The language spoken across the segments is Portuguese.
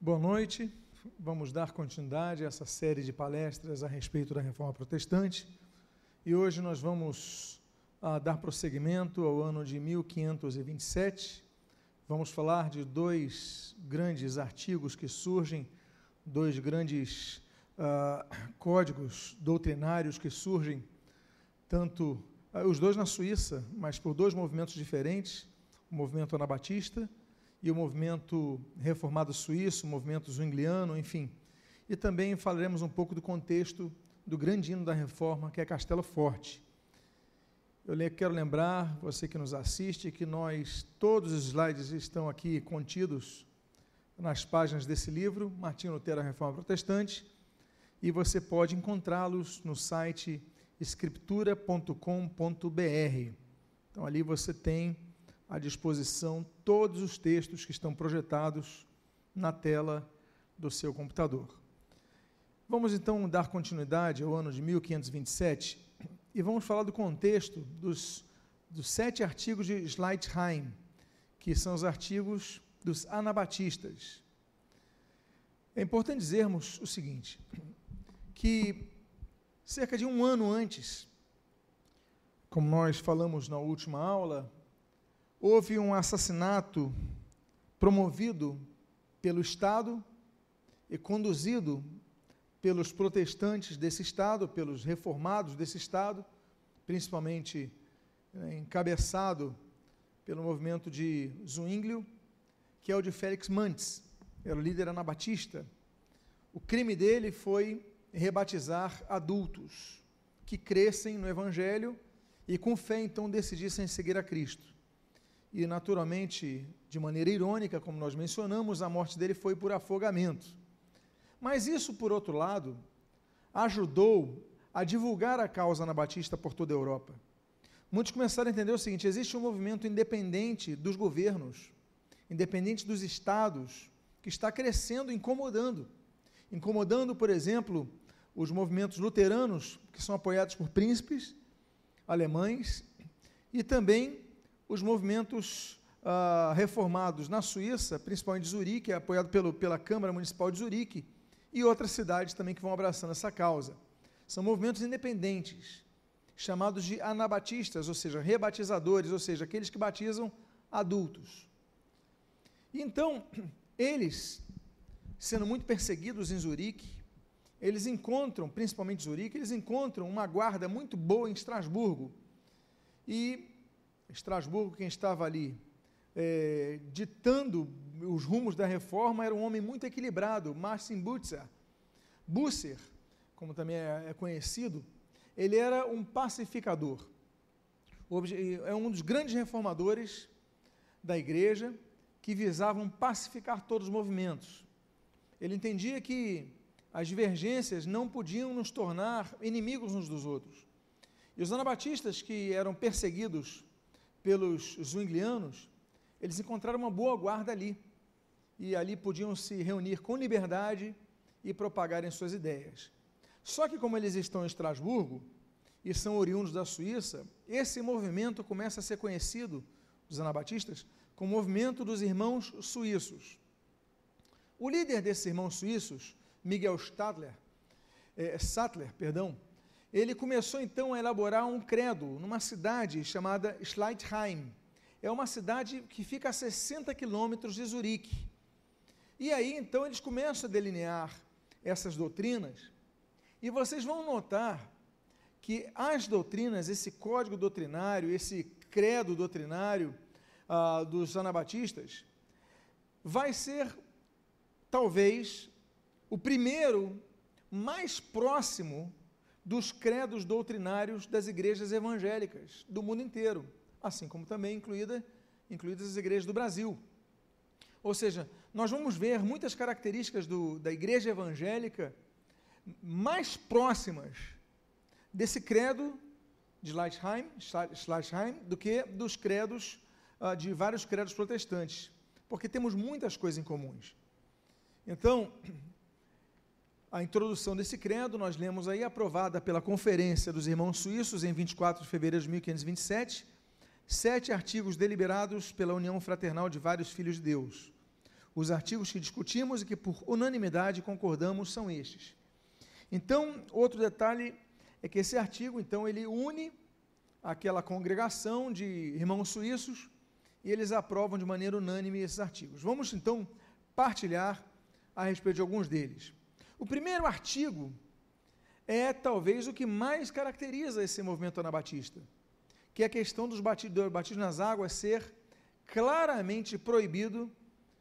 Boa noite. Vamos dar continuidade a essa série de palestras a respeito da reforma protestante. E hoje nós vamos ah, dar prosseguimento ao ano de 1527. Vamos falar de dois grandes artigos que surgem, dois grandes ah, códigos doutrinários que surgem, tanto ah, os dois na Suíça, mas por dois movimentos diferentes, o movimento anabatista e o movimento reformado suíço, o movimento zwingliano, enfim. E também falaremos um pouco do contexto do grande hino da reforma, que é Castelo Forte. Eu quero lembrar, você que nos assiste, que nós, todos os slides estão aqui contidos nas páginas desse livro, Martinho Lutero, a Reforma Protestante, e você pode encontrá-los no site escritura.com.br. Então ali você tem à disposição todos os textos que estão projetados na tela do seu computador. Vamos então dar continuidade ao ano de 1527 e vamos falar do contexto dos, dos sete artigos de Schleitheim, que são os artigos dos anabatistas. É importante dizermos o seguinte, que cerca de um ano antes, como nós falamos na última aula, houve um assassinato promovido pelo Estado e conduzido pelos protestantes desse Estado, pelos reformados desse Estado, principalmente é, encabeçado pelo movimento de Zwinglio, que é o de Félix Mantes, era o líder anabatista. O crime dele foi rebatizar adultos que crescem no Evangelho e com fé então decidissem seguir a Cristo e, naturalmente, de maneira irônica, como nós mencionamos, a morte dele foi por afogamento. Mas isso, por outro lado, ajudou a divulgar a causa anabatista por toda a Europa. Muitos começaram a entender o seguinte: existe um movimento independente dos governos, independente dos estados, que está crescendo, incomodando. Incomodando, por exemplo, os movimentos luteranos, que são apoiados por príncipes alemães, e também os movimentos uh, reformados na Suíça, principalmente Zurique, apoiado pelo, pela Câmara Municipal de Zurique, e outras cidades também que vão abraçando essa causa. São movimentos independentes, chamados de anabatistas, ou seja, rebatizadores, ou seja, aqueles que batizam adultos. Então, eles, sendo muito perseguidos em Zurique, eles encontram, principalmente Zurique, eles encontram uma guarda muito boa em Estrasburgo. E Estrasburgo, quem estava ali é, ditando os rumos da reforma era um homem muito equilibrado, Marcin Butzer. Busser, como também é, é conhecido, ele era um pacificador. É um dos grandes reformadores da igreja que visavam pacificar todos os movimentos. Ele entendia que as divergências não podiam nos tornar inimigos uns dos outros. E os anabatistas que eram perseguidos pelos zwinglianos, eles encontraram uma boa guarda ali. E ali podiam se reunir com liberdade e propagarem suas ideias. Só que, como eles estão em Estrasburgo e são oriundos da Suíça, esse movimento começa a ser conhecido, dos anabatistas, como o movimento dos irmãos suíços. O líder desses irmãos suíços, Miguel Stadler, é, Sattler, perdão, ele começou então a elaborar um credo numa cidade chamada Schleitheim. É uma cidade que fica a 60 quilômetros de Zurique. E aí então eles começam a delinear essas doutrinas, e vocês vão notar que as doutrinas, esse código doutrinário, esse credo doutrinário ah, dos anabatistas, vai ser talvez o primeiro mais próximo dos credos doutrinários das igrejas evangélicas do mundo inteiro, assim como também incluída, incluídas as igrejas do Brasil. Ou seja, nós vamos ver muitas características do, da igreja evangélica mais próximas desse credo de Schleitheim, Schleitheim do que dos credos, uh, de vários credos protestantes, porque temos muitas coisas em comuns. Então, a introdução desse credo, nós lemos aí, aprovada pela Conferência dos Irmãos Suíços em 24 de fevereiro de 1527, sete artigos deliberados pela união fraternal de vários filhos de Deus. Os artigos que discutimos e que por unanimidade concordamos são estes. Então, outro detalhe é que esse artigo, então, ele une aquela congregação de irmãos suíços e eles aprovam de maneira unânime esses artigos. Vamos então partilhar a respeito de alguns deles. O primeiro artigo é talvez o que mais caracteriza esse movimento anabatista, que é a questão dos batismos, batismo nas águas ser claramente proibido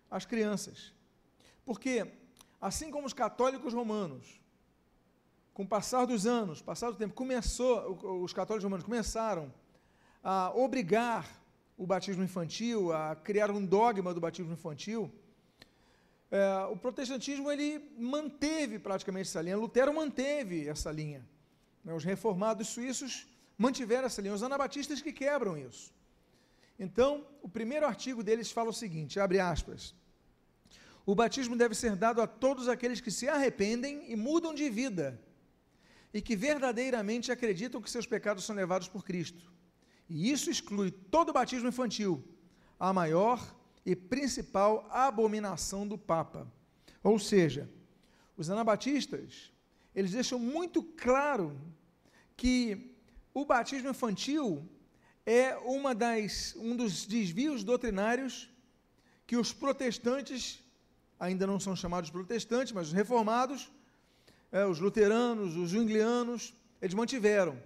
às crianças. Porque, assim como os católicos romanos com o passar dos anos, passar do tempo, começou, os católicos romanos começaram a obrigar o batismo infantil, a criar um dogma do batismo infantil, é, o protestantismo ele manteve praticamente essa linha, Lutero manteve essa linha. Né? Os reformados suíços mantiveram essa linha, os anabatistas que quebram isso. Então, o primeiro artigo deles fala o seguinte, abre aspas, o batismo deve ser dado a todos aqueles que se arrependem e mudam de vida, e que verdadeiramente acreditam que seus pecados são levados por Cristo. E isso exclui todo batismo infantil, a maior e principal abominação do Papa. Ou seja, os anabatistas, eles deixam muito claro que o batismo infantil é uma das, um dos desvios doutrinários que os protestantes, ainda não são chamados protestantes, mas os reformados, é, os luteranos, os junglianos, eles mantiveram.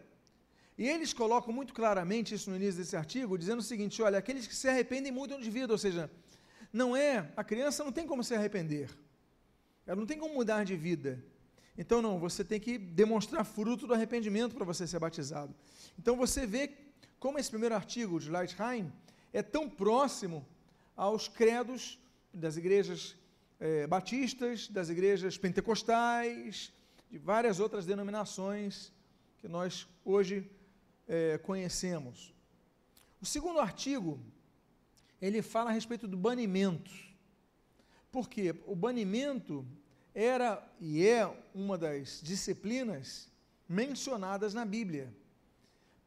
E eles colocam muito claramente isso no início desse artigo, dizendo o seguinte: olha, aqueles que se arrependem mudam de vida, ou seja, não é, a criança não tem como se arrepender, ela não tem como mudar de vida. Então, não, você tem que demonstrar fruto do arrependimento para você ser batizado. Então, você vê como esse primeiro artigo de Leitheim é tão próximo aos credos das igrejas é, batistas, das igrejas pentecostais, de várias outras denominações que nós hoje é, conhecemos. O segundo artigo, ele fala a respeito do banimento. Porque o banimento era e é uma das disciplinas mencionadas na Bíblia.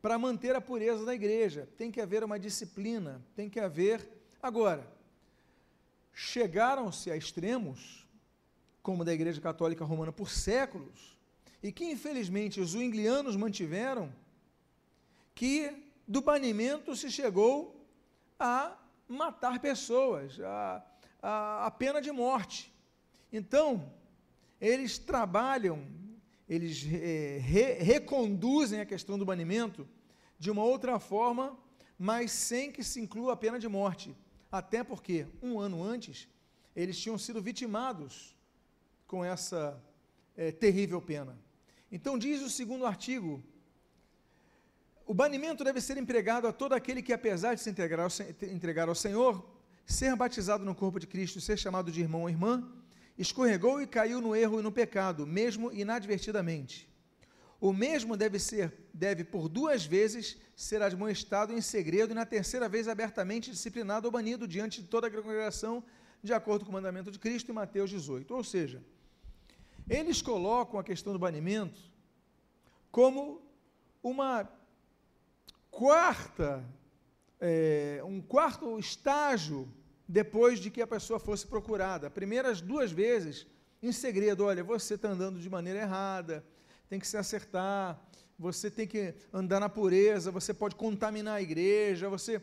Para manter a pureza da igreja, tem que haver uma disciplina, tem que haver. Agora, chegaram-se a extremos como da Igreja Católica Romana por séculos, e que infelizmente os zwinglianos mantiveram, que do banimento se chegou a matar pessoas, a, a, a pena de morte. Então, eles trabalham, eles é, re, reconduzem a questão do banimento de uma outra forma, mas sem que se inclua a pena de morte. Até porque, um ano antes, eles tinham sido vitimados com essa é, terrível pena. Então, diz o segundo artigo: o banimento deve ser empregado a todo aquele que, apesar de se entregar ao, Senhor, ser batizado no corpo de Cristo, ser chamado de irmão ou irmã, escorregou e caiu no erro e no pecado, mesmo inadvertidamente. O mesmo deve ser, deve por duas vezes ser admoestado em segredo e na terceira vez abertamente disciplinado ou banido diante de toda a congregação, de acordo com o mandamento de Cristo em Mateus 18. Ou seja, eles colocam a questão do banimento como uma quarta, é, um quarto estágio depois de que a pessoa fosse procurada. Primeiras duas vezes, em segredo, olha, você está andando de maneira errada, tem que se acertar, você tem que andar na pureza, você pode contaminar a igreja, você.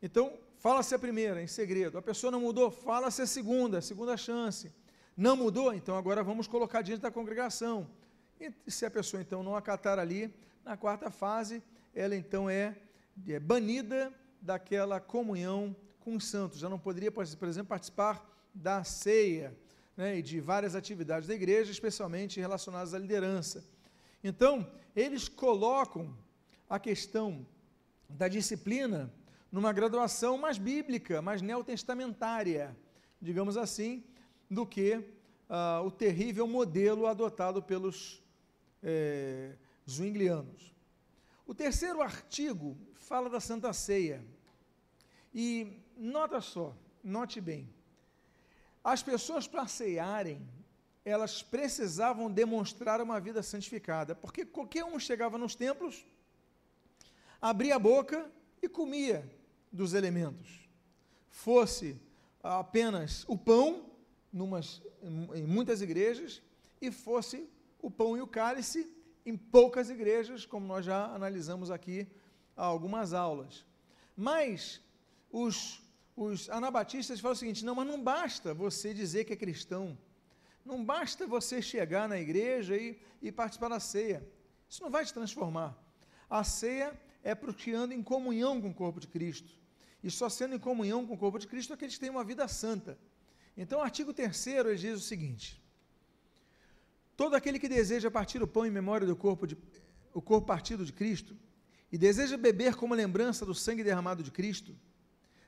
Então, fala-se a primeira, em segredo. A pessoa não mudou, fala-se a segunda, segunda chance. Não mudou? Então agora vamos colocar diante da congregação. E se a pessoa então não acatar ali, na quarta fase, ela então é, é banida daquela comunhão com os santos. Já não poderia, por exemplo, participar da ceia né, e de várias atividades da igreja, especialmente relacionadas à liderança. Então, eles colocam a questão da disciplina numa graduação mais bíblica, mais neotestamentária, digamos assim, do que uh, o terrível modelo adotado pelos é, zwinglianos. O terceiro artigo fala da Santa Ceia. E nota só, note bem, as pessoas para cearem, elas precisavam demonstrar uma vida santificada, porque qualquer um chegava nos templos, abria a boca e comia dos elementos. Fosse apenas o pão, numas, em muitas igrejas, e fosse o pão e o cálice em poucas igrejas, como nós já analisamos aqui há algumas aulas. Mas os, os anabatistas falam o seguinte: não, mas não basta você dizer que é cristão, não basta você chegar na igreja e, e participar da ceia, isso não vai te transformar. A ceia é para que anda em comunhão com o corpo de Cristo. E só sendo em comunhão com o corpo de Cristo é que eles têm uma vida santa. Então, o artigo 3 ele diz o seguinte: Todo aquele que deseja partir o pão em memória do corpo, de, o corpo partido de Cristo, e deseja beber como lembrança do sangue derramado de Cristo,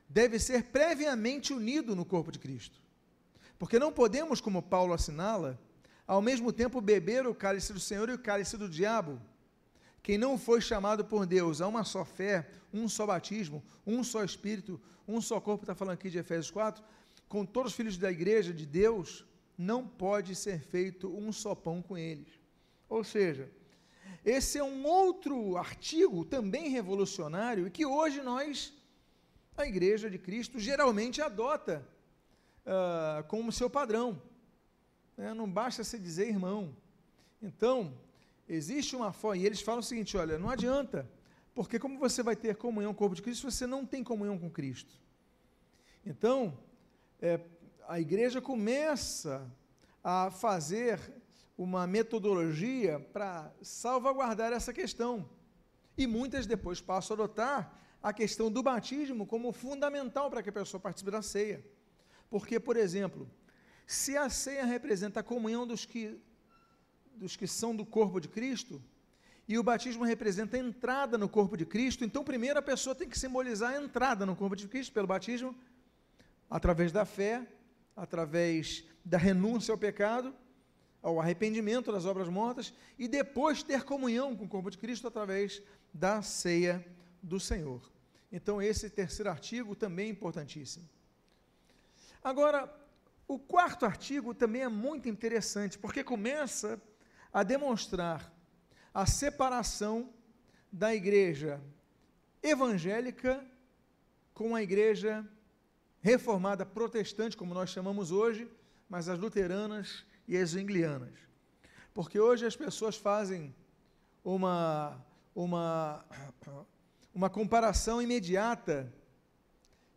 deve ser previamente unido no corpo de Cristo. Porque não podemos, como Paulo assinala, ao mesmo tempo beber o cálice do Senhor e o cálice do diabo. Quem não foi chamado por Deus a uma só fé, um só batismo, um só espírito, um só corpo, está falando aqui de Efésios 4, com todos os filhos da igreja de Deus, não pode ser feito um só pão com eles. Ou seja, esse é um outro artigo também revolucionário e que hoje nós, a Igreja de Cristo, geralmente adota uh, como seu padrão. É, não basta se dizer irmão. Então, existe uma forma, e eles falam o seguinte: olha, não adianta, porque como você vai ter comunhão com o corpo de Cristo você não tem comunhão com Cristo? Então, é, a igreja começa a fazer uma metodologia para salvaguardar essa questão. E muitas depois passam a adotar a questão do batismo como fundamental para que a pessoa participe da ceia. Porque, por exemplo, se a ceia representa a comunhão dos que, dos que são do corpo de Cristo, e o batismo representa a entrada no corpo de Cristo, então primeiro a pessoa tem que simbolizar a entrada no corpo de Cristo pelo batismo, através da fé, através da renúncia ao pecado, ao arrependimento das obras mortas, e depois ter comunhão com o corpo de Cristo através da ceia do Senhor. Então, esse terceiro artigo também é importantíssimo. Agora, o quarto artigo também é muito interessante, porque começa a demonstrar a separação da igreja evangélica com a igreja reformada protestante, como nós chamamos hoje, mas as luteranas e as anglianas. Porque hoje as pessoas fazem uma, uma, uma comparação imediata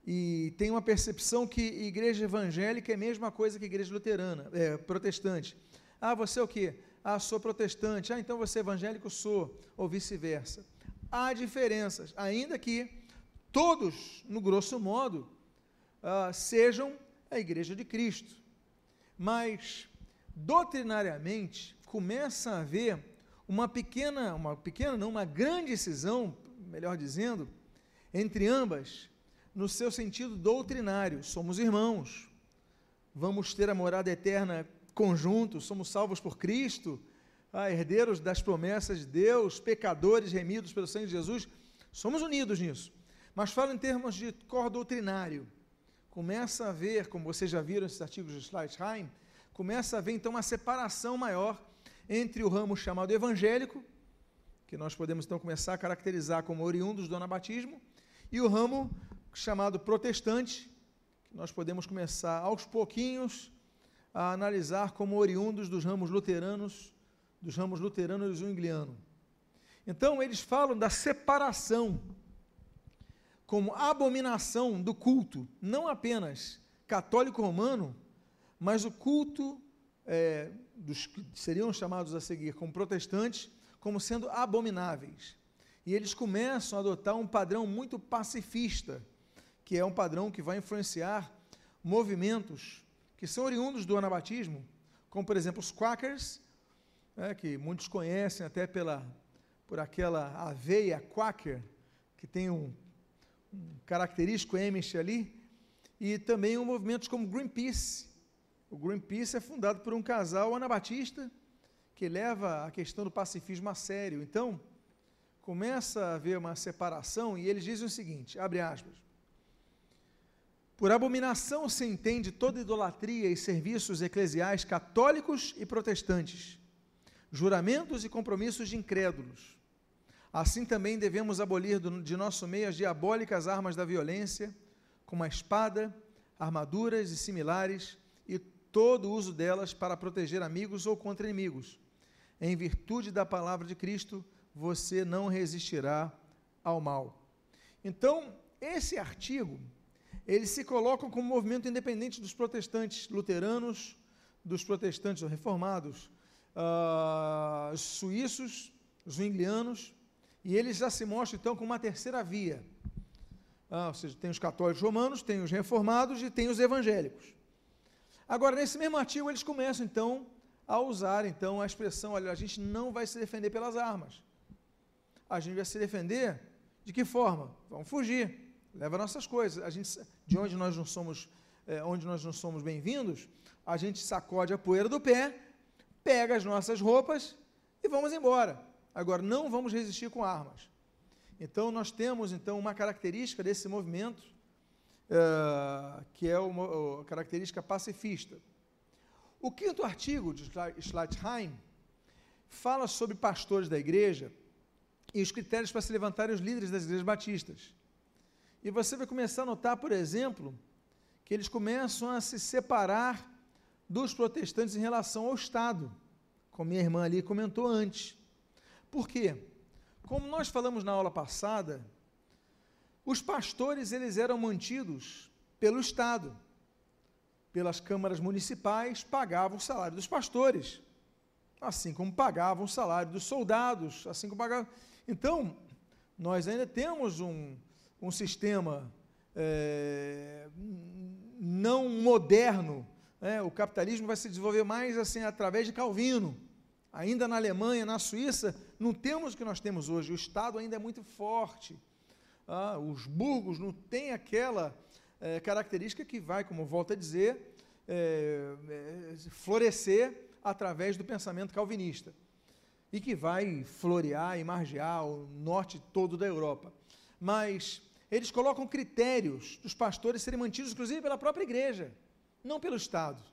e tem uma percepção que igreja evangélica é a mesma coisa que igreja luterana, é, protestante. Ah, você é o quê? Ah, sou protestante. Ah, então você é evangélico? Sou. Ou vice-versa. Há diferenças, ainda que todos, no grosso modo, uh, sejam a igreja de Cristo. Mas, doutrinariamente, começa a haver uma pequena, uma pequena, não, uma grande cisão, melhor dizendo, entre ambas, no seu sentido doutrinário. Somos irmãos, vamos ter a morada eterna conjuntos, somos salvos por Cristo, ah, herdeiros das promessas de Deus, pecadores remidos pelo sangue de Jesus, somos unidos nisso. Mas falo em termos de cor doutrinário começa a ver, como vocês já viram esses artigos de Schleitheim, começa a ver então uma separação maior entre o ramo chamado evangélico, que nós podemos então começar a caracterizar como oriundos do anabatismo, e o ramo chamado protestante, que nós podemos começar aos pouquinhos a analisar como oriundos dos ramos luteranos, dos ramos luterano e angliano. Então, eles falam da separação como abominação do culto, não apenas católico romano, mas o culto é, dos que seriam chamados a seguir como protestantes, como sendo abomináveis. E eles começam a adotar um padrão muito pacifista, que é um padrão que vai influenciar movimentos que são oriundos do anabatismo, como por exemplo os Quakers, né, que muitos conhecem até pela, por aquela aveia Quaker, que tem um característico Amish ali, e também um movimentos como Greenpeace. O Greenpeace é fundado por um casal anabatista que leva a questão do pacifismo a sério. Então, começa a haver uma separação e eles dizem o seguinte, abre aspas, por abominação se entende toda idolatria e serviços eclesiais católicos e protestantes, juramentos e compromissos de incrédulos, Assim também devemos abolir de nosso meio as diabólicas armas da violência, como a espada, armaduras e similares, e todo o uso delas para proteger amigos ou contra inimigos. Em virtude da palavra de Cristo, você não resistirá ao mal. Então, esse artigo, ele se coloca como movimento independente dos protestantes luteranos, dos protestantes reformados, uh, suíços, zwinglianos, e ele já se mostra então como uma terceira via. Ah, ou seja, tem os católicos romanos, tem os reformados e tem os evangélicos. Agora, nesse mesmo artigo, eles começam então a usar então a expressão, olha, a gente não vai se defender pelas armas. A gente vai se defender de que forma? Vamos fugir. Leva nossas coisas. A gente, de onde nós não somos, é, onde nós não somos bem-vindos, a gente sacode a poeira do pé, pega as nossas roupas e vamos embora. Agora, não vamos resistir com armas. Então, nós temos então uma característica desse movimento, uh, que é uma, característica pacifista. O quinto artigo de Schleitheim fala sobre pastores da igreja e os critérios para se levantarem os líderes das igrejas batistas. E você vai começar a notar, por exemplo, que eles começam a se separar dos protestantes em relação ao Estado, como minha irmã ali comentou antes. Por quê? Como nós falamos na aula passada, os pastores eles eram mantidos pelo Estado, pelas câmaras municipais pagavam o salário dos pastores, assim como pagavam o salário dos soldados, assim como pagavam. Então, nós ainda temos um, um sistema é, não moderno. Né? O capitalismo vai se desenvolver mais assim através de Calvino. Ainda na Alemanha, na Suíça, não temos o que nós temos hoje. O Estado ainda é muito forte. Ah, os burgos não têm aquela é, característica que vai, como volto a dizer, é, é, florescer através do pensamento calvinista e que vai florear e margear o norte todo da Europa. Mas eles colocam critérios dos pastores serem mantidos, inclusive, pela própria igreja, não pelo Estado.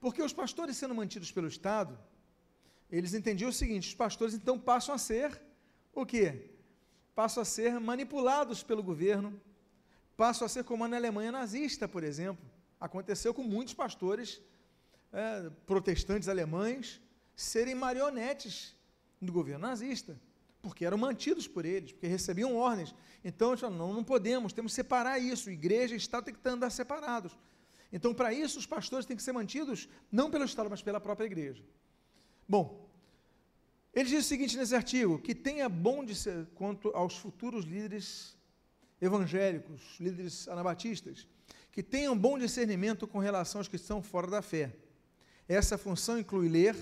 Porque os pastores sendo mantidos pelo Estado, eles entendiam o seguinte: os pastores então passam a ser o quê? Passam a ser manipulados pelo governo, passam a ser como na Alemanha nazista, por exemplo. Aconteceu com muitos pastores é, protestantes alemães serem marionetes do governo nazista, porque eram mantidos por eles, porque recebiam ordens. Então, eles falaram, não, não podemos, temos que separar isso. Igreja e Estado têm que andar separados. Então, para isso, os pastores têm que ser mantidos não pelo Estado, mas pela própria igreja. Bom, ele diz o seguinte nesse artigo: que tenha bom de ser quanto aos futuros líderes evangélicos, líderes anabatistas, que tenham bom discernimento com relação aos que estão fora da fé. Essa função inclui ler,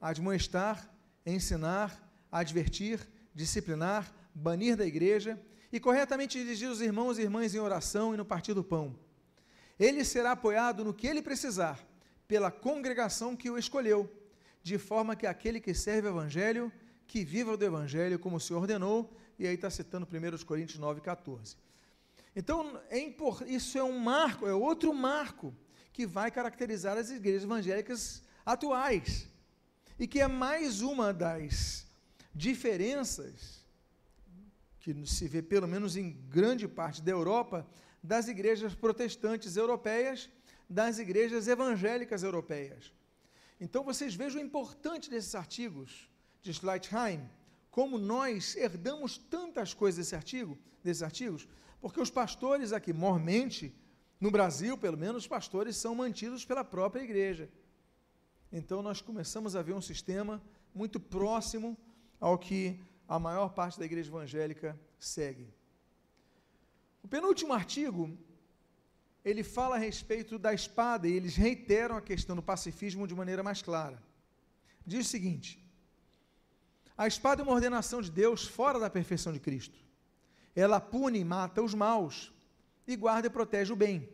admoestar, ensinar, advertir, disciplinar, banir da igreja e corretamente dirigir os irmãos e irmãs em oração e no partir do pão. Ele será apoiado no que ele precisar pela congregação que o escolheu de forma que aquele que serve o Evangelho, que viva do Evangelho como o Senhor ordenou, e aí está citando 1 Coríntios 9, 14. Então, é isso é um marco, é outro marco que vai caracterizar as igrejas evangélicas atuais, e que é mais uma das diferenças que se vê, pelo menos em grande parte da Europa, das igrejas protestantes europeias, das igrejas evangélicas europeias. Então vocês vejam o importante desses artigos de Schleitheim, como nós herdamos tantas coisas desse artigo, desses artigos, porque os pastores aqui, mormente, no Brasil, pelo menos, os pastores são mantidos pela própria igreja. Então nós começamos a ver um sistema muito próximo ao que a maior parte da igreja evangélica segue. O penúltimo artigo ele fala a respeito da espada e eles reiteram a questão do pacifismo de maneira mais clara. Diz o seguinte: a espada é uma ordenação de Deus fora da perfeição de Cristo. Ela pune e mata os maus e guarda e protege o bem.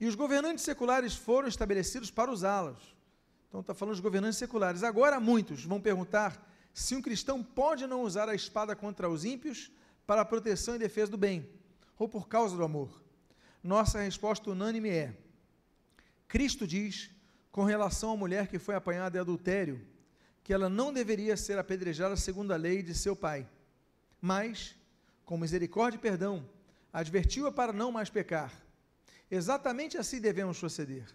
E os governantes seculares foram estabelecidos para usá-los. Então está falando dos governantes seculares. Agora muitos vão perguntar se um cristão pode não usar a espada contra os ímpios para a proteção e defesa do bem, ou por causa do amor nossa resposta unânime é: Cristo diz, com relação à mulher que foi apanhada em adultério, que ela não deveria ser apedrejada segundo a lei de seu pai. mas, com misericórdia e perdão, advertiu-a para não mais pecar. Exatamente assim devemos proceder.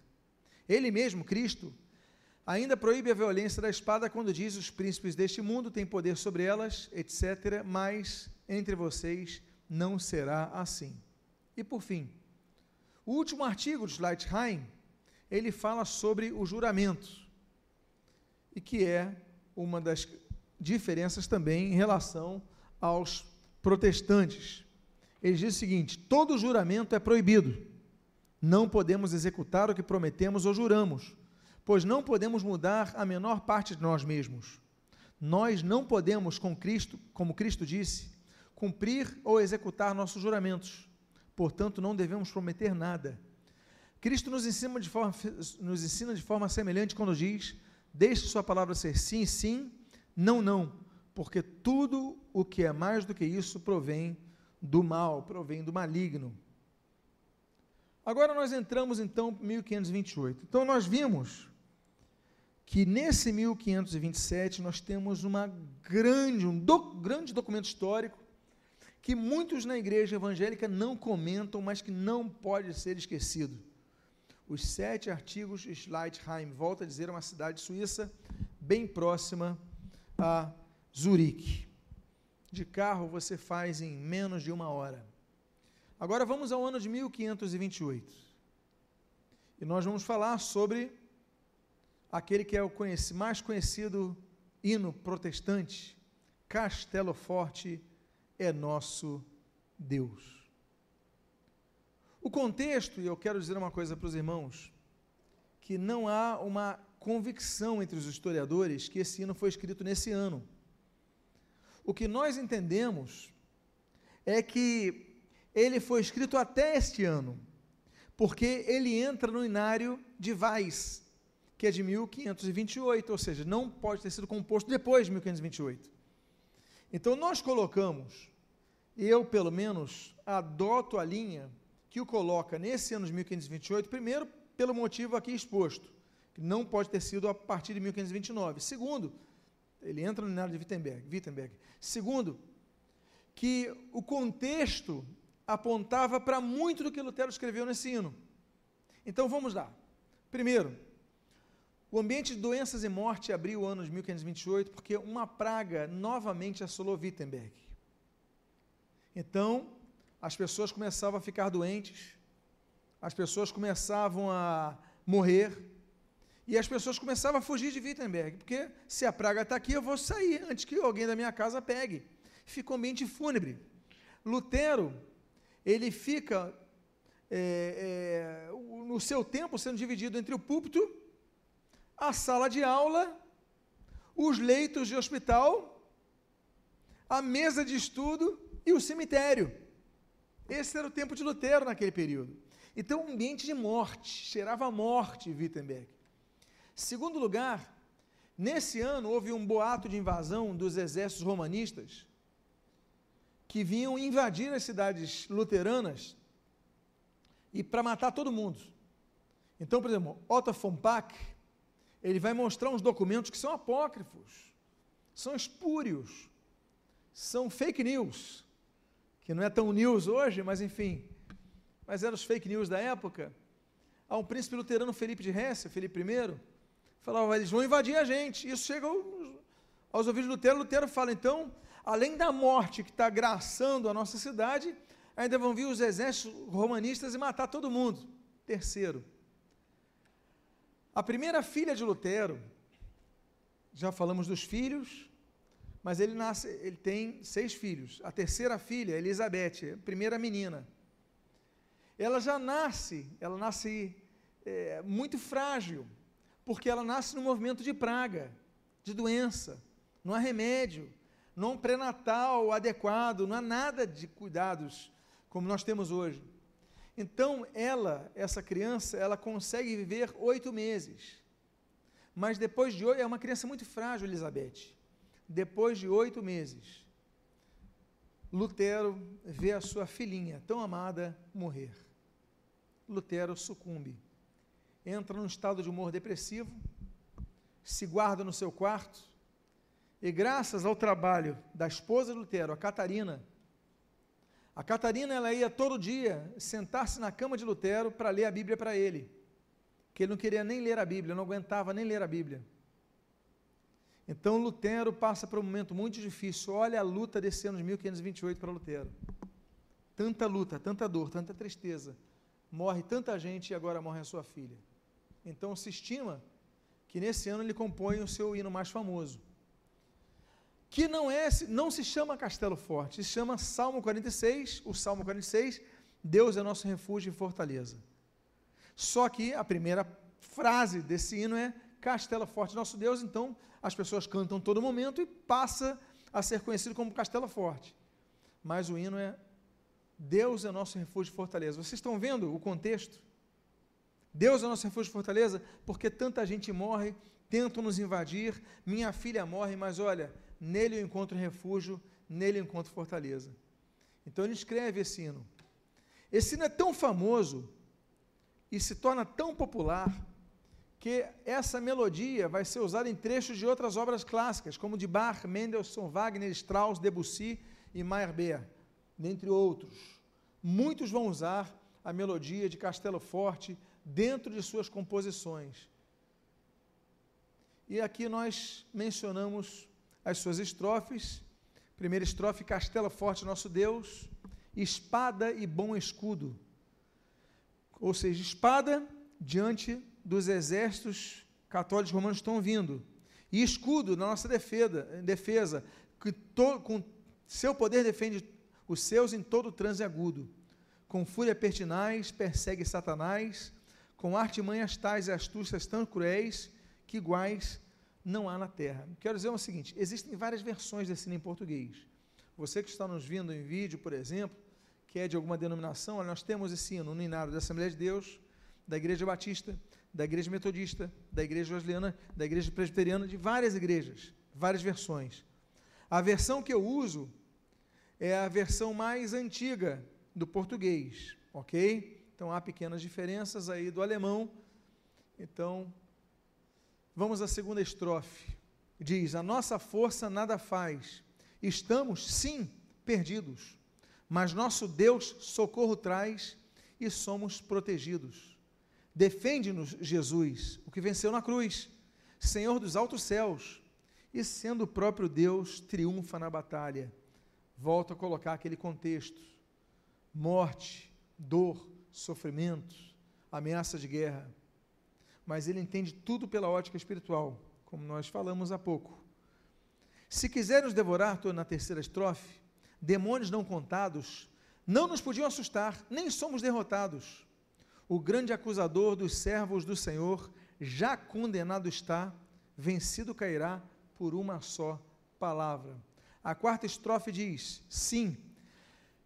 Ele mesmo, Cristo, ainda proíbe a violência da espada quando diz: os príncipes deste mundo têm poder sobre elas, etc. Mas entre vocês não será assim. E por fim, o último artigo de Schleitheim, ele fala sobre o juramento, e que é uma das diferenças também em relação aos protestantes. Ele diz o seguinte: todo juramento é proibido. Não podemos executar o que prometemos ou juramos, pois não podemos mudar a menor parte de nós mesmos. Nós não podemos, com Cristo, como Cristo disse, cumprir ou executar nossos juramentos. Portanto, não devemos prometer nada. Cristo nos ensina de forma, nos ensina de forma semelhante quando diz: Deixe sua palavra ser sim, sim, não, não, porque tudo o que é mais do que isso provém do mal, provém do maligno. Agora nós entramos então em 1528. Então nós vimos que nesse 1527 nós temos uma grande, um do, grande documento histórico que muitos na igreja evangélica não comentam, mas que não pode ser esquecido. Os sete artigos de Schleitheim, volta a dizer, é uma cidade suíça bem próxima a Zurique. De carro você faz em menos de uma hora. Agora vamos ao ano de 1528. E nós vamos falar sobre aquele que é o mais conhecido hino protestante, Castelo Forte é nosso Deus. O contexto, e eu quero dizer uma coisa para os irmãos, que não há uma convicção entre os historiadores que esse hino foi escrito nesse ano. O que nós entendemos é que ele foi escrito até este ano, porque ele entra no inário de Vais, que é de 1528, ou seja, não pode ter sido composto depois de 1528. Então nós colocamos, eu pelo menos adoto a linha que o coloca nesse ano de 1528, primeiro pelo motivo aqui exposto, que não pode ter sido a partir de 1529. Segundo, ele entra no inário de Wittenberg. Wittenberg. Segundo, que o contexto apontava para muito do que Lutero escreveu nesse hino. Então vamos lá. Primeiro, o ambiente de doenças e morte abriu o ano de 1528 porque uma praga novamente assolou Wittenberg. Então, as pessoas começavam a ficar doentes, as pessoas começavam a morrer, e as pessoas começavam a fugir de Wittenberg, porque se a praga está aqui, eu vou sair antes que alguém da minha casa pegue. Ficou um ambiente fúnebre. Lutero ele fica é, é, no seu tempo sendo dividido entre o púlpito, a sala de aula, os leitos de hospital, a mesa de estudo e o cemitério. Esse era o tempo de Lutero naquele período. Então, um ambiente de morte, cheirava morte Wittenberg. Segundo lugar, nesse ano houve um boato de invasão dos exércitos romanistas que vinham invadir as cidades luteranas e para matar todo mundo. Então, por exemplo, Otto von Pack, ele vai mostrar uns documentos que são apócrifos, são espúrios, são fake news, que não é tão news hoje, mas enfim, mas eram os fake news da época. Há um príncipe luterano, Felipe de Hesse, Felipe I, falava, eles vão invadir a gente. Isso chega aos ouvidos de Lutero, Lutero fala, então, além da morte que está graçando a nossa cidade, ainda vão vir os exércitos romanistas e matar todo mundo. Terceiro, a primeira filha de Lutero, já falamos dos filhos, mas ele nasce, ele tem seis filhos. A terceira filha, Elizabeth, primeira menina, ela já nasce, ela nasce é, muito frágil, porque ela nasce no movimento de praga, de doença, não há remédio não pré-natal adequado, não há nada de cuidados como nós temos hoje. Então, ela, essa criança, ela consegue viver oito meses. Mas depois de oito, é uma criança muito frágil, Elizabeth. Depois de oito meses, Lutero vê a sua filhinha, tão amada, morrer. Lutero sucumbe. Entra num estado de humor depressivo, se guarda no seu quarto, E graças ao trabalho da esposa de Lutero, a Catarina, a Catarina ela ia todo dia sentar-se na cama de Lutero para ler a Bíblia para ele, que ele não queria nem ler a Bíblia, não aguentava nem ler a Bíblia. Então Lutero passa por um momento muito difícil. Olha a luta desse ano de 1528 para Lutero. Tanta luta, tanta dor, tanta tristeza. Morre tanta gente e agora morre a sua filha. Então se estima que nesse ano ele compõe o seu hino mais famoso que não é, não se chama Castelo Forte, se chama Salmo 46, o Salmo 46, Deus é nosso refúgio e fortaleza. Só que a primeira frase desse hino é Castelo Forte, nosso Deus, então as pessoas cantam todo momento e passa a ser conhecido como Castelo Forte. Mas o hino é Deus é nosso refúgio e fortaleza. Vocês estão vendo o contexto? Deus é nosso refúgio e fortaleza, porque tanta gente morre, tentam nos invadir, minha filha morre, mas olha, nele eu encontro refúgio, nele eu encontro fortaleza. Então ele escreve esse hino. Esse hino é tão famoso e se torna tão popular que essa melodia vai ser usada em trechos de outras obras clássicas, como de Bach, Mendelssohn, Wagner, Strauss, Debussy e Meyerbeer, dentre outros. Muitos vão usar a melodia de Castelo Forte dentro de suas composições. E aqui nós mencionamos as suas estrofes. Primeira estrofe: Castelo forte, nosso Deus, espada e bom escudo. Ou seja, espada diante dos exércitos católicos romanos estão vindo. E escudo na nossa defesa, defesa que to, com seu poder defende os seus em todo transe agudo. Com fúria pertinaz, persegue Satanás, com artimanhas tais e astúcias tão cruéis que iguais não há na terra. Quero dizer o seguinte: existem várias versões desse hino em português. Você que está nos vindo em vídeo, por exemplo, que é de alguma denominação, olha, nós temos esse hino no hinário da Assembleia de Deus, da Igreja Batista, da Igreja Metodista, da Igreja Wesleyana, da Igreja Presbiteriana, de várias igrejas, várias versões. A versão que eu uso é a versão mais antiga do português, ok? Então há pequenas diferenças aí do alemão. Então, Vamos à segunda estrofe. Diz: A nossa força nada faz. Estamos, sim, perdidos. Mas nosso Deus socorro traz e somos protegidos. Defende-nos, Jesus, o que venceu na cruz, Senhor dos altos céus, e sendo o próprio Deus, triunfa na batalha. Volto a colocar aquele contexto: morte, dor, sofrimento, ameaça de guerra mas ele entende tudo pela ótica espiritual, como nós falamos há pouco. Se quiser nos devorar, estou na terceira estrofe, demônios não contados, não nos podiam assustar, nem somos derrotados. O grande acusador dos servos do Senhor, já condenado está, vencido cairá por uma só palavra. A quarta estrofe diz: sim,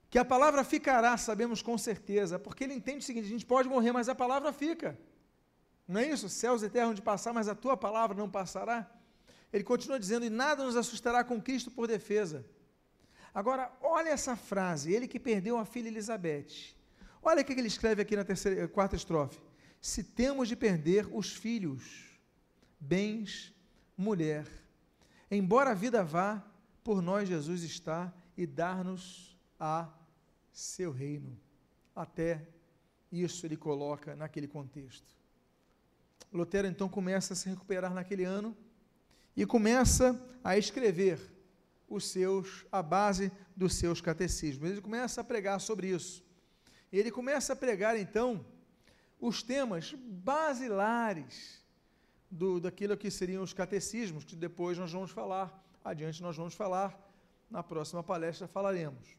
que a palavra ficará, sabemos com certeza, porque ele entende o seguinte: a gente pode morrer, mas a palavra fica. Não é isso? Céus eternos de passar, mas a tua palavra não passará. Ele continua dizendo: E nada nos assustará com Cristo por defesa. Agora, olha essa frase, ele que perdeu a filha Elizabeth. Olha o que ele escreve aqui na terceira, quarta estrofe. Se temos de perder os filhos, bens, mulher, embora a vida vá, por nós Jesus está e dar-nos a seu reino. Até isso ele coloca naquele contexto. Lutero então começa a se recuperar naquele ano e começa a escrever os seus a base dos seus catecismos. Ele começa a pregar sobre isso. Ele começa a pregar então os temas basilares do daquilo que seriam os catecismos, que depois nós vamos falar, adiante nós vamos falar, na próxima palestra falaremos.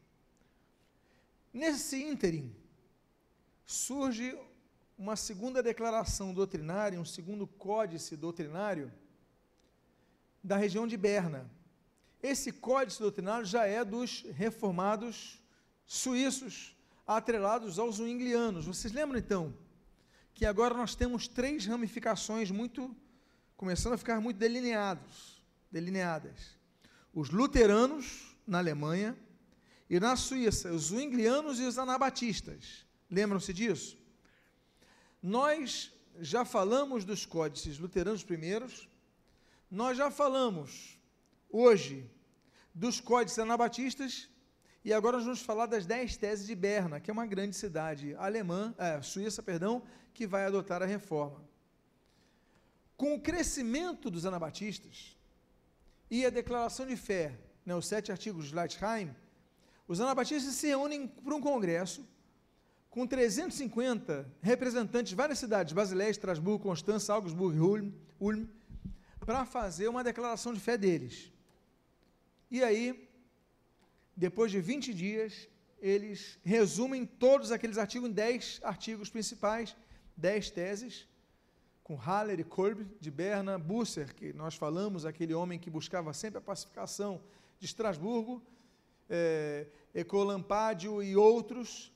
Nesse ínterim surge uma segunda declaração doutrinária, um segundo códice doutrinário da região de Berna. Esse códice doutrinário já é dos reformados suíços, atrelados aos zwinglianos. Vocês lembram então que agora nós temos três ramificações muito começando a ficar muito delineados, delineadas. Os luteranos na Alemanha e na Suíça, os zwinglianos e os anabatistas. Lembram-se disso? Nós já falamos dos códices luteranos primeiros, nós já falamos hoje dos códices anabatistas e agora nós vamos falar das dez teses de Berna, que é uma grande cidade alemã, é, suíça, perdão, que vai adotar a reforma. Com o crescimento dos anabatistas e a declaração de fé, né, os sete artigos de Leitheim, os anabatistas se reúnem para um congresso com 350 representantes de várias cidades, Basileia, Estrasburgo, Constança, Augsburg, Ulm, Ulm para fazer uma declaração de fé deles. E aí, depois de 20 dias, eles resumem todos aqueles artigos em 10 artigos principais, 10 teses, com Haller e Kolb de Berna, Busser, que nós falamos, aquele homem que buscava sempre a pacificação de Estrasburgo, é, e outros,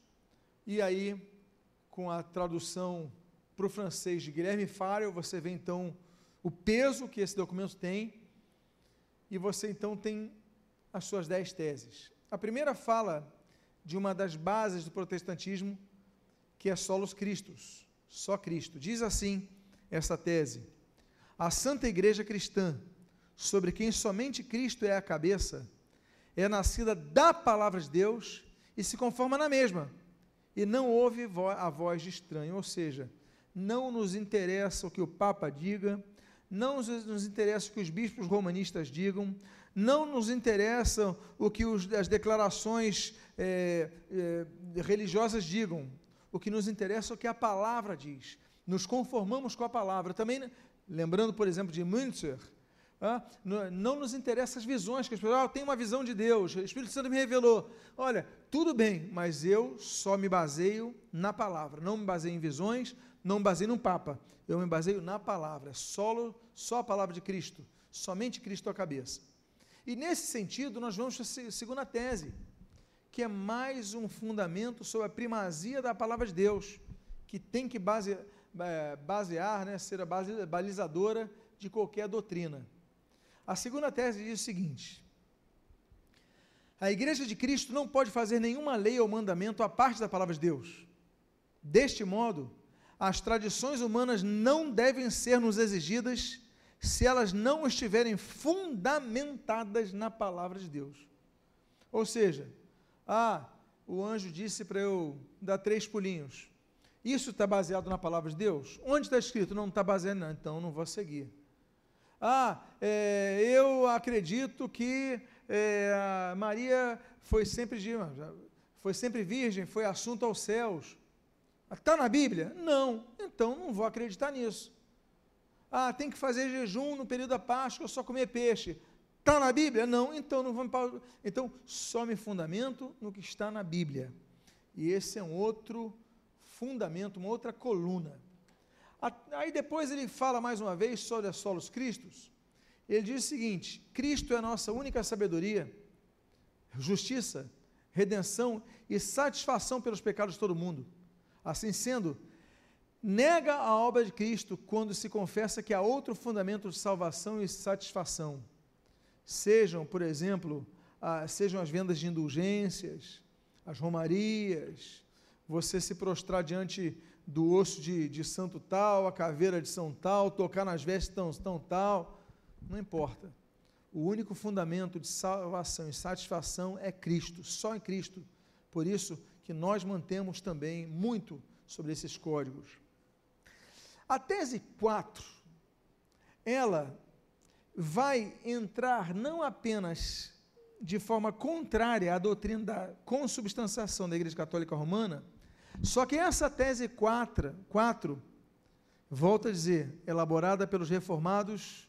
e aí, com a tradução para o francês de Guilherme Farrell, você vê então o peso que esse documento tem, e você então tem as suas dez teses. A primeira fala de uma das bases do protestantismo, que é solos Christus, só Cristo. Diz assim essa tese: A Santa Igreja Cristã, sobre quem somente Cristo é a cabeça, é nascida da palavra de Deus e se conforma na mesma, e não ouve a voz de estranho, ou seja, não nos interessa o que o Papa diga, não nos interessa o que os bispos romanistas digam, não nos interessa o que os, as declarações é, é, religiosas digam. O que nos interessa é o que a palavra diz. Nos conformamos com a palavra. Também, lembrando, por exemplo, de Münzer, não nos interessa as visões, que as pessoas, ah, uma visão de Deus, o Espírito Santo me revelou. Olha, tudo bem, mas eu só me baseio na palavra, não me baseio em visões, não me baseio num Papa, eu me baseio na palavra, solo, só a palavra de Cristo, somente Cristo a cabeça. E nesse sentido, nós vamos para a segunda tese, que é mais um fundamento sobre a primazia da palavra de Deus, que tem que base, é, basear, né, ser a base, balizadora de qualquer doutrina. A segunda tese diz o seguinte: a igreja de Cristo não pode fazer nenhuma lei ou mandamento à parte da palavra de Deus. Deste modo, as tradições humanas não devem ser nos exigidas se elas não estiverem fundamentadas na palavra de Deus. Ou seja, ah, o anjo disse para eu dar três pulinhos. Isso está baseado na palavra de Deus? Onde está escrito? Não está baseado, não, então não vou seguir. Ah, é, eu acredito que é, Maria foi sempre, foi sempre virgem, foi assunto aos céus. Está na Bíblia? Não, então não vou acreditar nisso. Ah, tem que fazer jejum no período da Páscoa, só comer peixe. Está na Bíblia? Não, então não vamos. Então, só me fundamento no que está na Bíblia. E esse é um outro fundamento, uma outra coluna. Aí depois ele fala mais uma vez sobre a solos Cristos. Ele diz o seguinte: Cristo é a nossa única sabedoria, justiça, redenção e satisfação pelos pecados de todo mundo. Assim sendo, nega a obra de Cristo quando se confessa que há outro fundamento de salvação e satisfação. Sejam, por exemplo, sejam as vendas de indulgências, as romarias, você se prostrar diante do osso de, de santo tal, a caveira de São tal, tocar nas vestes tão, tão tal, não importa. O único fundamento de salvação e satisfação é Cristo, só em Cristo. Por isso que nós mantemos também muito sobre esses códigos. A tese 4, ela vai entrar não apenas de forma contrária à doutrina da consubstanciação da Igreja Católica Romana, só que essa tese 4, 4 volta a dizer, elaborada pelos reformados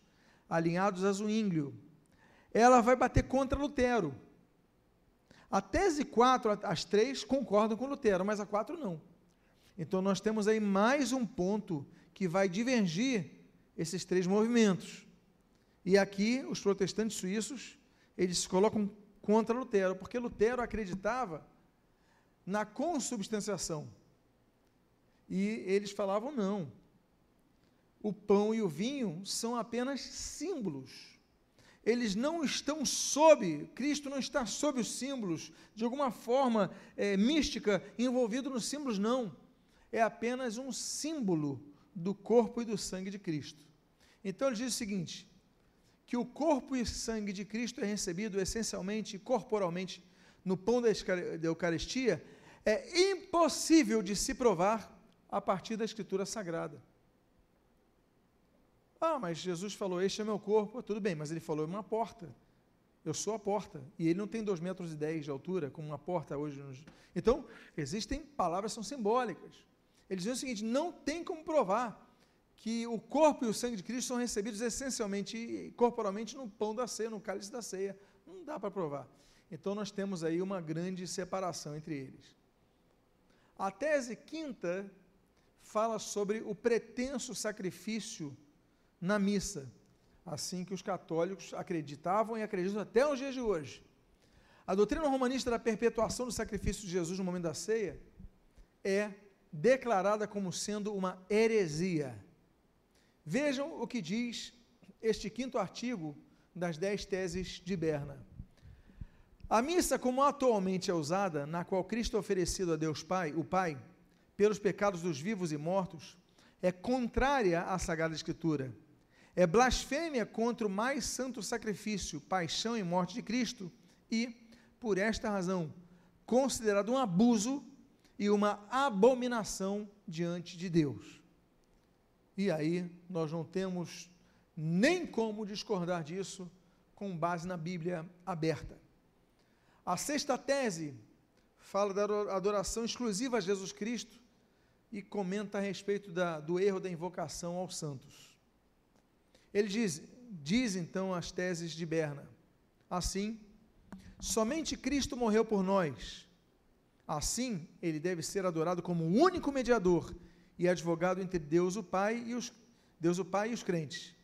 alinhados a Zwinglio, ela vai bater contra Lutero. A tese 4, as três concordam com Lutero, mas a 4 não. Então nós temos aí mais um ponto que vai divergir esses três movimentos. E aqui os protestantes suíços, eles se colocam contra Lutero, porque Lutero acreditava na consubstanciação. E eles falavam não. O pão e o vinho são apenas símbolos. Eles não estão sob, Cristo não está sob os símbolos, de alguma forma é, mística, envolvido nos símbolos, não. É apenas um símbolo do corpo e do sangue de Cristo. Então ele diz o seguinte: que o corpo e sangue de Cristo é recebido essencialmente, corporalmente, no pão da Eucaristia, é impossível de se provar a partir da Escritura Sagrada. Ah, mas Jesus falou: Este é meu corpo. Tudo bem, mas ele falou: é uma porta. Eu sou a porta. E ele não tem 2 metros e 10 de altura, como uma porta hoje. Nos... Então, existem palavras que são simbólicas. Eles dizem o seguinte: não tem como provar que o corpo e o sangue de Cristo são recebidos essencialmente, corporalmente, no pão da ceia, no cálice da ceia. Não dá para provar. Então, nós temos aí uma grande separação entre eles. A tese quinta fala sobre o pretenso sacrifício na missa assim que os católicos acreditavam e acreditam até os dias de hoje. A doutrina romanista da perpetuação do sacrifício de Jesus no momento da ceia é declarada como sendo uma heresia. Vejam o que diz este quinto artigo das dez teses de Berna. A missa, como atualmente é usada, na qual Cristo é oferecido a Deus Pai, o Pai, pelos pecados dos vivos e mortos, é contrária à Sagrada Escritura é blasfêmia contra o mais santo sacrifício, paixão e morte de Cristo, e, por esta razão, considerado um abuso e uma abominação diante de Deus. E aí nós não temos nem como discordar disso com base na Bíblia aberta. A sexta tese fala da adoração exclusiva a Jesus Cristo e comenta a respeito da, do erro da invocação aos santos. Ele diz, diz então as teses de Berna. Assim, somente Cristo morreu por nós. Assim, ele deve ser adorado como o único mediador e advogado entre Deus o Pai e os Deus o Pai e os crentes.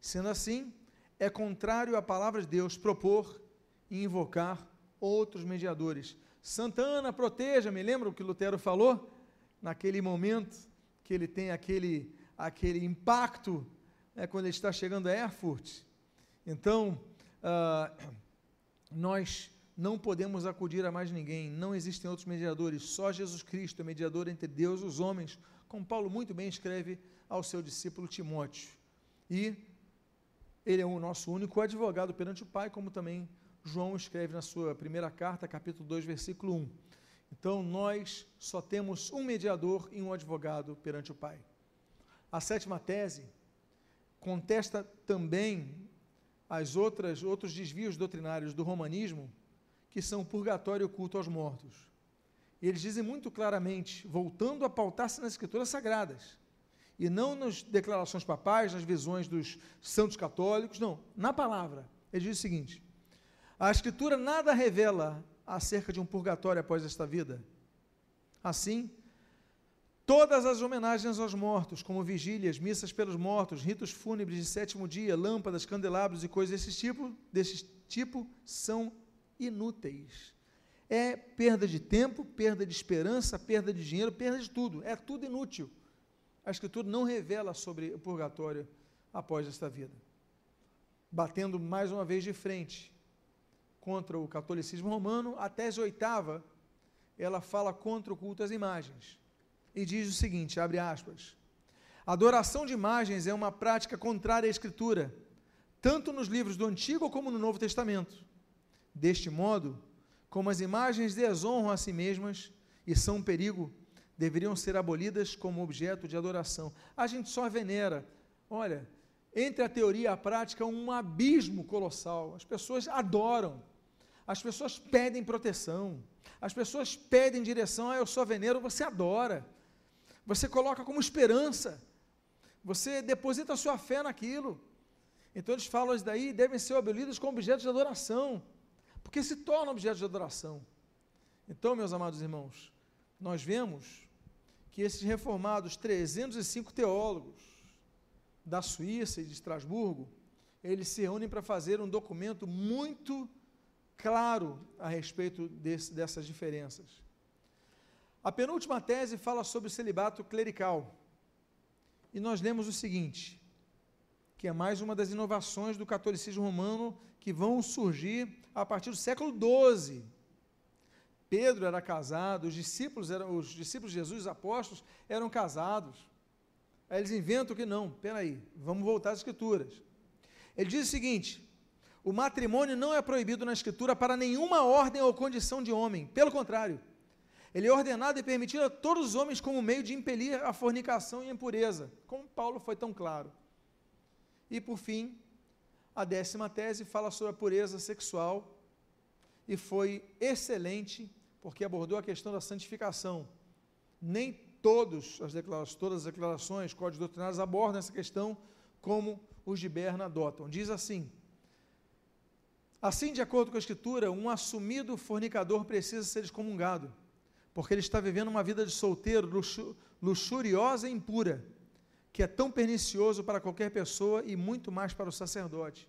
Sendo assim, é contrário à palavra de Deus propor e invocar outros mediadores. Santana, proteja-me. Lembra o que Lutero falou? Naquele momento que ele tem aquele, aquele impacto é, quando ele está chegando a Erfurt. Então, uh, nós não podemos acudir a mais ninguém, não existem outros mediadores, só Jesus Cristo é mediador entre Deus e os homens, como Paulo muito bem escreve ao seu discípulo Timóteo. E ele é o nosso único advogado perante o Pai, como também João escreve na sua primeira carta, capítulo 2, versículo 1. Então, nós só temos um mediador e um advogado perante o Pai. A sétima tese contesta também as outras outros desvios doutrinários do romanismo, que são o purgatório e o culto aos mortos. Eles dizem muito claramente, voltando a pautar-se nas escrituras sagradas, e não nas declarações papais, nas visões dos santos católicos, não, na palavra. Ele diz o seguinte: a escritura nada revela acerca de um purgatório após esta vida. Assim, Todas as homenagens aos mortos, como vigílias, missas pelos mortos, ritos fúnebres de sétimo dia, lâmpadas, candelabros e coisas desse tipo, desse tipo são inúteis. É perda de tempo, perda de esperança, perda de dinheiro, perda de tudo. É tudo inútil. A Escritura não revela sobre o purgatório após esta vida. Batendo mais uma vez de frente contra o catolicismo romano, a tese oitava, ela fala contra o culto às imagens e diz o seguinte: abre aspas. Adoração de imagens é uma prática contrária à Escritura, tanto nos livros do Antigo como no Novo Testamento. Deste modo, como as imagens desonram a si mesmas e são um perigo, deveriam ser abolidas como objeto de adoração. A gente só venera. Olha, entre a teoria e a prática, um abismo colossal. As pessoas adoram, as pessoas pedem proteção, as pessoas pedem direção. Ah, eu só venero, você adora você coloca como esperança, você deposita a sua fé naquilo. Então eles falam isso daí, devem ser abolidos como objetos de adoração, porque se tornam objetos de adoração. Então, meus amados irmãos, nós vemos que esses reformados 305 teólogos da Suíça e de Estrasburgo, eles se reúnem para fazer um documento muito claro a respeito desse, dessas diferenças. A penúltima tese fala sobre o celibato clerical. E nós lemos o seguinte, que é mais uma das inovações do catolicismo romano que vão surgir a partir do século XII. Pedro era casado, os discípulos, eram, os discípulos de Jesus, os apóstolos, eram casados. Aí eles inventam que não, peraí, vamos voltar às escrituras. Ele diz o seguinte: o matrimônio não é proibido na Escritura para nenhuma ordem ou condição de homem. Pelo contrário, ele é ordenado e permitido a todos os homens como meio de impelir a fornicação e a impureza, como Paulo foi tão claro. E por fim, a décima tese fala sobre a pureza sexual e foi excelente porque abordou a questão da santificação. Nem todos as declarações, todas as declarações, códigos doutrinários abordam essa questão como os de Berna adotam. Diz assim: Assim, de acordo com a Escritura, um assumido fornicador precisa ser excomungado, porque ele está vivendo uma vida de solteiro luxuriosa e impura, que é tão pernicioso para qualquer pessoa e muito mais para o sacerdote.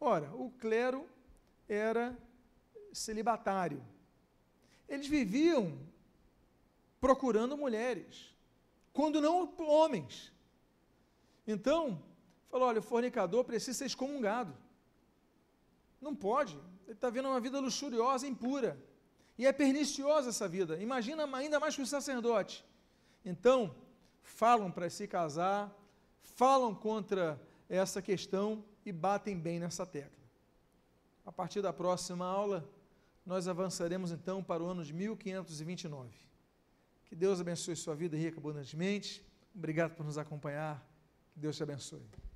Ora, o clero era celibatário. Eles viviam procurando mulheres, quando não homens. Então, falou: olha, o fornicador precisa ser excomungado. Não pode. Ele está vendo uma vida luxuriosa impura. E é perniciosa essa vida. Imagina ainda mais que o sacerdote. Então, falam para se casar, falam contra essa questão e batem bem nessa tecla. A partir da próxima aula, nós avançaremos então para o ano de 1529. Que Deus abençoe sua vida rica abundantemente. Obrigado por nos acompanhar. Que Deus te abençoe.